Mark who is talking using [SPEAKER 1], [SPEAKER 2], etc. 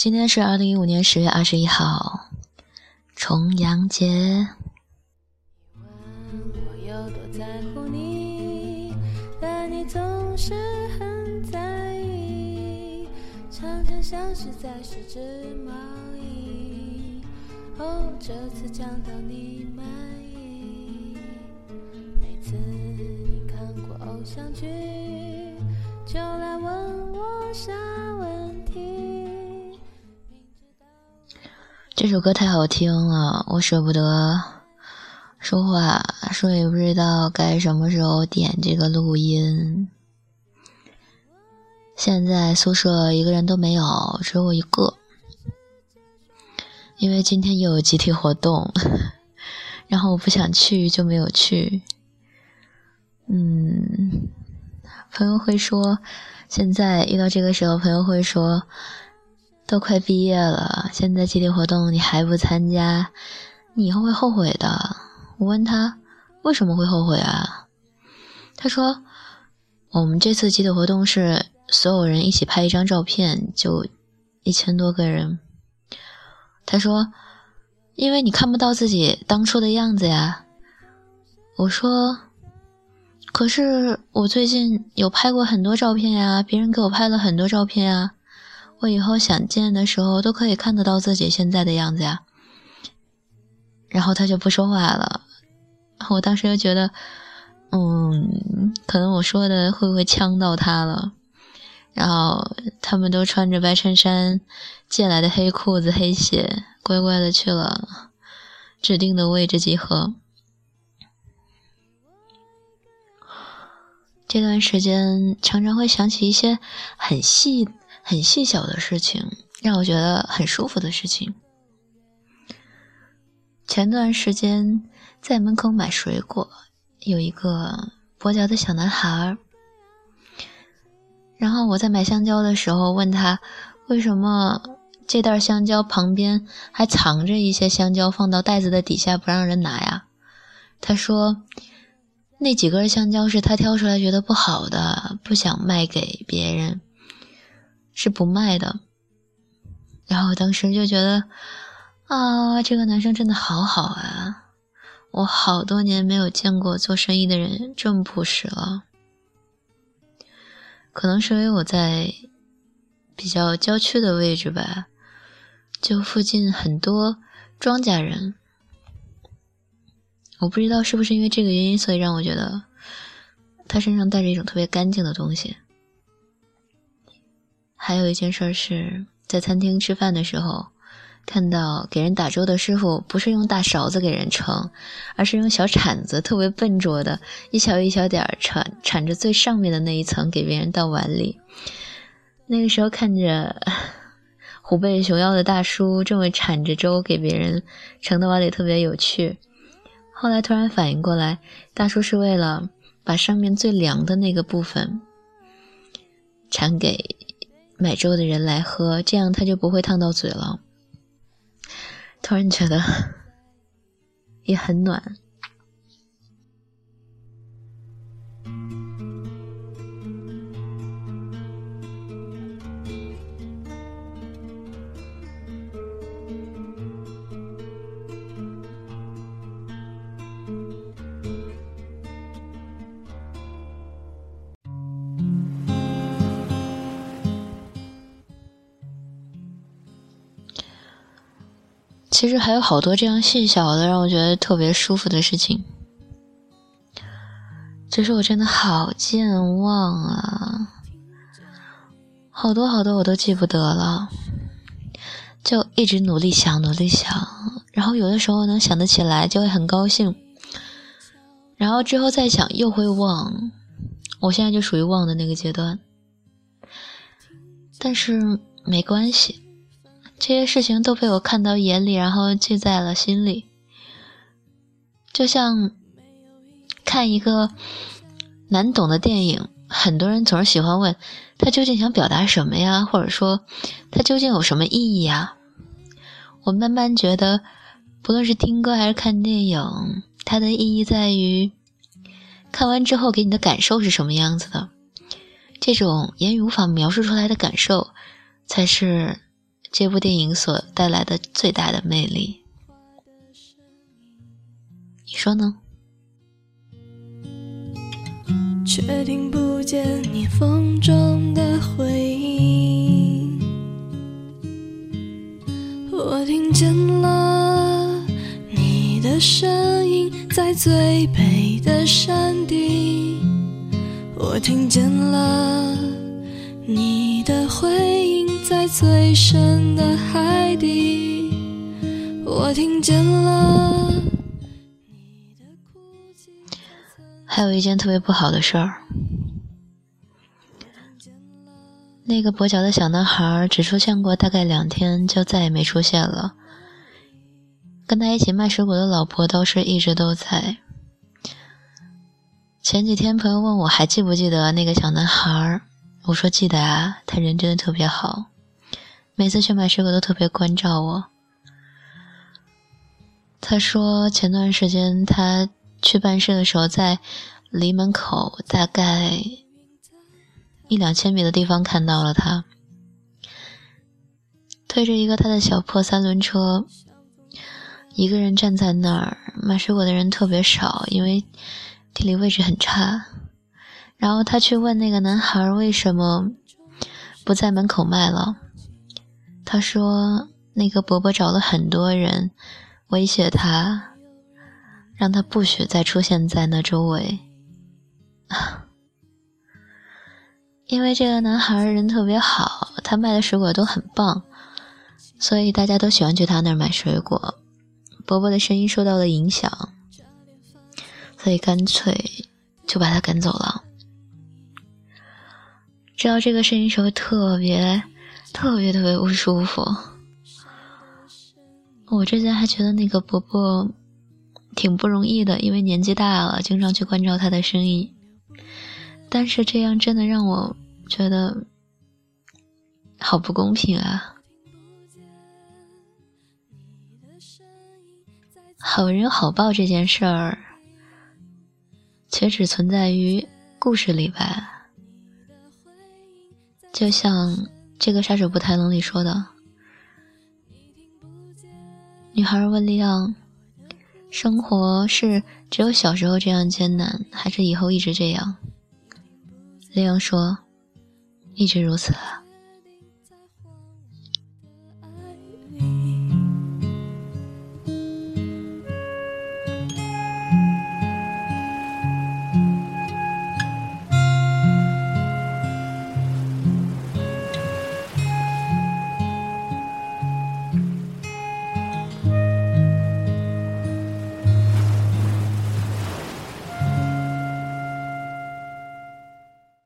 [SPEAKER 1] 今天是二零一五年十月二十一号，重阳节。
[SPEAKER 2] 你问我有多在乎你，但你总是很在意，常常像是在试织毛衣。哦，这次讲到你满意，每次你看过偶像剧，就来问我
[SPEAKER 1] 这首歌太好听了，我舍不得说话，说也不知道该什么时候点这个录音。现在宿舍一个人都没有，只有我一个。因为今天又有集体活动，然后我不想去就没有去。嗯，朋友会说，现在遇到这个时候，朋友会说，都快毕业了，现在集体活动你还不参加，你以后会后悔的。我问他为什么会后悔啊？他说，我们这次集体活动是所有人一起拍一张照片，就一千多个人。他说：“因为你看不到自己当初的样子呀。”我说：“可是我最近有拍过很多照片呀，别人给我拍了很多照片呀，我以后想见的时候都可以看得到自己现在的样子呀。”然后他就不说话了。我当时就觉得，嗯，可能我说的会不会呛到他了？然后他们都穿着白衬衫、借来的黑裤子、黑鞋，乖乖的去了指定的位置集合。这段时间常常会想起一些很细、很细小的事情，让我觉得很舒服的事情。前段时间在门口买水果，有一个跛脚的小男孩儿。然后我在买香蕉的时候问他，为什么这袋香蕉旁边还藏着一些香蕉，放到袋子的底下不让人拿呀？他说，那几根香蕉是他挑出来觉得不好的，不想卖给别人，是不卖的。然后我当时就觉得，啊，这个男生真的好好啊！我好多年没有见过做生意的人这么朴实了。可能是因为我在比较郊区的位置吧，就附近很多庄稼人。我不知道是不是因为这个原因，所以让我觉得他身上带着一种特别干净的东西。还有一件事是在餐厅吃饭的时候。看到给人打粥的师傅不是用大勺子给人盛，而是用小铲子，特别笨拙的一小一小点儿铲铲着最上面的那一层给别人倒碗里。那个时候看着 虎背熊腰的大叔这么铲着粥给别人盛到碗里，特别有趣。后来突然反应过来，大叔是为了把上面最凉的那个部分铲给买粥的人来喝，这样他就不会烫到嘴了。突然觉得也很暖。其实还有好多这样细小的，让我觉得特别舒服的事情。只是我真的好健忘啊，好多好多我都记不得了，就一直努力想，努力想，然后有的时候能想得起来就会很高兴，然后之后再想又会忘。我现在就属于忘的那个阶段，但是没关系。这些事情都被我看到眼里，然后记在了心里。就像看一个难懂的电影，很多人总是喜欢问他究竟想表达什么呀，或者说他究竟有什么意义呀？我慢慢觉得，不论是听歌还是看电影，它的意义在于看完之后给你的感受是什么样子的。这种言语无法描述出来的感受，才是。这部电影所带来的最大的魅力。你说呢？
[SPEAKER 2] 却听不见你风中的回音，我听见了你的声音在最北的山顶，我听见了你的回音在最深的海底，我听见了。
[SPEAKER 1] 还有一件特别不好的事儿，那个跛脚的小男孩只出现过大概两天，就再也没出现了。跟他一起卖水果的老婆倒是一直都在。前几天朋友问我还记不记得那个小男孩，我说记得啊，他人真的特别好，每次去买水果都特别关照我。他说前段时间他。去办事的时候，在离门口大概一两千米的地方看到了他，推着一个他的小破三轮车，一个人站在那儿。卖水果的人特别少，因为地理位置很差。然后他去问那个男孩为什么不在门口卖了，他说那个伯伯找了很多人威胁他。让他不许再出现在那周围，因为这个男孩人特别好，他卖的水果都很棒，所以大家都喜欢去他那儿买水果。伯伯的声音受到了影响，所以干脆就把他赶走了。知道这个声音时候，特别特别特别不舒服。我之前还觉得那个伯伯。挺不容易的，因为年纪大了，经常去关照他的生意。但是这样真的让我觉得好不公平啊！好人有好报这件事儿，却只存在于故事里吧？就像这个杀手不太冷里说的，女孩问利昂。生活是只有小时候这样艰难，还是以后一直这样？利昂说：“一直如此。”